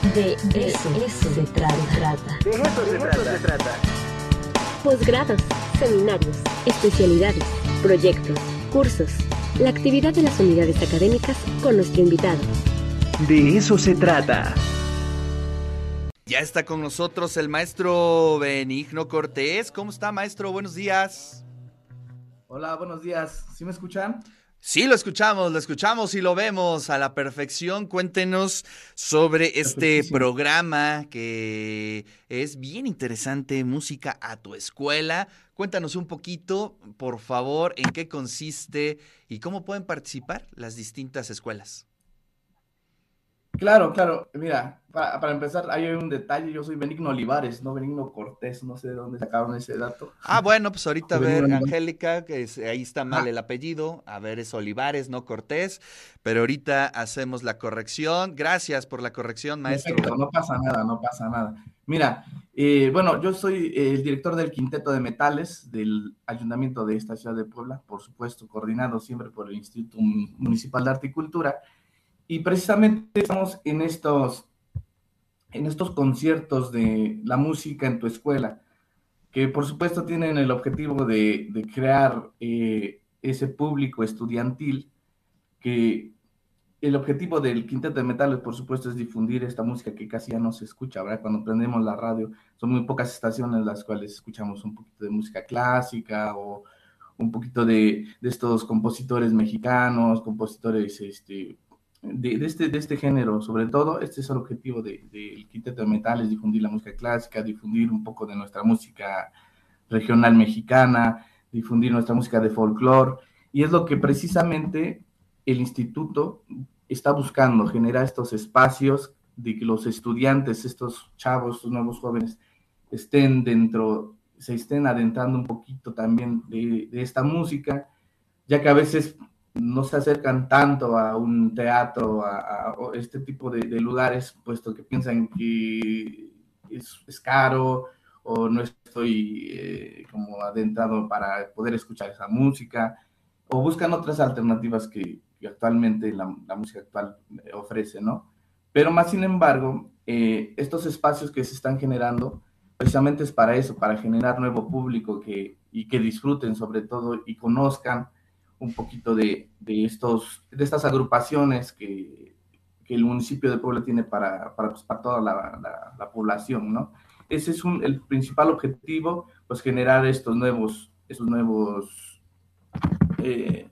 De eso, se trata. De eso se trata. Posgrados, seminarios, especialidades, proyectos, cursos. La actividad de las unidades académicas con nuestro invitado. De eso se trata. Ya está con nosotros el maestro Benigno Cortés. ¿Cómo está, maestro? Buenos días. Hola, buenos días. ¿Sí me escuchan? Sí, lo escuchamos, lo escuchamos y lo vemos a la perfección. Cuéntenos sobre este programa que es bien interesante, Música a tu escuela. Cuéntanos un poquito, por favor, en qué consiste y cómo pueden participar las distintas escuelas. Claro, claro. Mira, para, empezar, hay un detalle. Yo soy Benigno Olivares, no Benigno Cortés. No sé de dónde sacaron ese dato. Ah, bueno, pues ahorita a ver, Angélica, que ahí está mal el apellido. A ver, es Olivares, no Cortés. Pero ahorita hacemos la corrección. Gracias por la corrección, maestro. Perfecto, no pasa nada, no pasa nada. Mira, eh, bueno, yo soy el director del Quinteto de Metales del Ayuntamiento de esta ciudad de Puebla, por supuesto, coordinado siempre por el Instituto Municipal de Arte y Cultura. Y precisamente estamos en estos, en estos conciertos de la música en tu escuela, que por supuesto tienen el objetivo de, crear eh, ese público estudiantil, que el objetivo del Quinteto de Metales, por supuesto, es difundir esta música que casi ya no se escucha, ¿verdad? Cuando prendemos la radio, son muy pocas estaciones las cuales escuchamos un poquito de música clásica o un poquito de, de estos compositores mexicanos, compositores este, de, este, de este género, sobre todo, este es el objetivo del de, Quinteto de Metales, difundir la música clásica, difundir un poco de nuestra música regional mexicana, difundir nuestra música de folclore, y es lo que precisamente el instituto está buscando, generar estos espacios de que los estudiantes, estos chavos, estos nuevos jóvenes, estén dentro, se estén adentrando un poquito también de, de esta música, ya que a veces no se acercan tanto a un teatro, a, este tipo de, lugares, puesto que piensan que es, caro o no estoy eh, como adentrado para poder escuchar esa música, o buscan otras alternativas que, actualmente la, música actual ofrece, ¿no? Pero más sin embargo, eh, estos espacios que se están generando, precisamente es para eso, para generar nuevo público que, y que disfruten sobre todo y conozcan un poquito de, de, estos, de estas agrupaciones que, que, el municipio de Puebla tiene para, para, pues, toda la, la, población, ¿no? Ese es un, el principal objetivo, pues generar estos nuevos, estos nuevos, eh,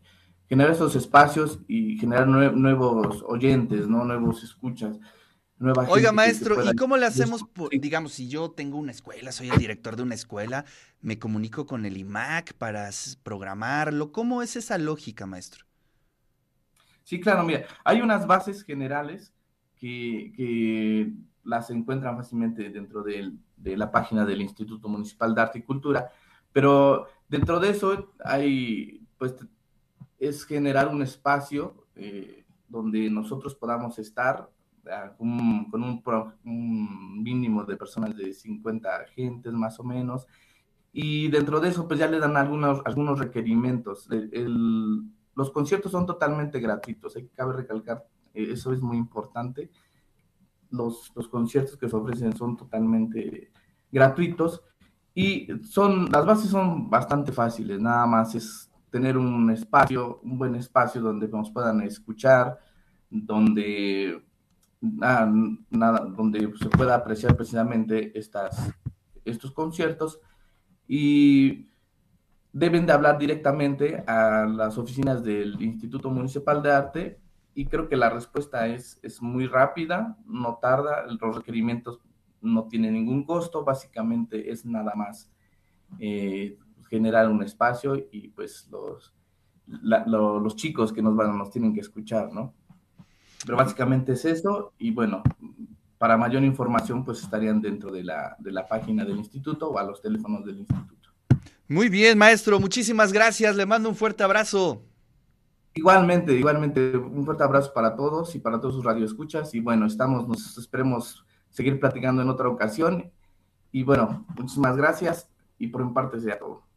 generar estos espacios y generar nuevos oyentes, ¿no? Nuevos escuchas. Oiga, maestro, ¿y cómo le hacemos, digamos, si yo tengo una escuela, soy el director de una escuela, me comunico con el IMAC para programarlo? ¿Cómo es esa lógica, maestro? Sí, claro, mira, hay unas bases generales que, las encuentran fácilmente dentro de, la página del Instituto Municipal de Arte y Cultura, pero dentro de eso hay, pues, es generar un espacio eh, donde nosotros podamos estar con un, mínimo de personas de 50 agentes más o menos. Y dentro de eso, pues ya le dan algunos, algunos requerimientos. los conciertos son totalmente gratuitos, cabe recalcar, eh, eso es muy importante. Los, los conciertos que se ofrecen son totalmente gratuitos y son, las bases son bastante fáciles, nada más es tener un espacio, un buen espacio donde nos puedan escuchar, donde nada, donde se pueda apreciar precisamente estas, estos conciertos y deben de hablar directamente a las oficinas del Instituto Municipal de Arte y creo que la respuesta es, es muy rápida, no tarda, los requerimientos no tienen ningún costo, básicamente es nada más eh, generar un espacio y pues los, los chicos que nos van, nos tienen que escuchar, ¿no? Pero básicamente es eso y bueno, para mayor información pues estarían dentro de la, de la página del instituto o a los teléfonos del instituto. Muy bien, maestro, muchísimas gracias, le mando un fuerte abrazo. Igualmente, igualmente, un fuerte abrazo para todos y para todos sus radioescuchas y bueno, estamos, nos esperemos seguir platicando en otra ocasión y bueno, muchísimas gracias y por mi parte sea todo.